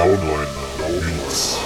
Downline units.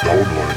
Download.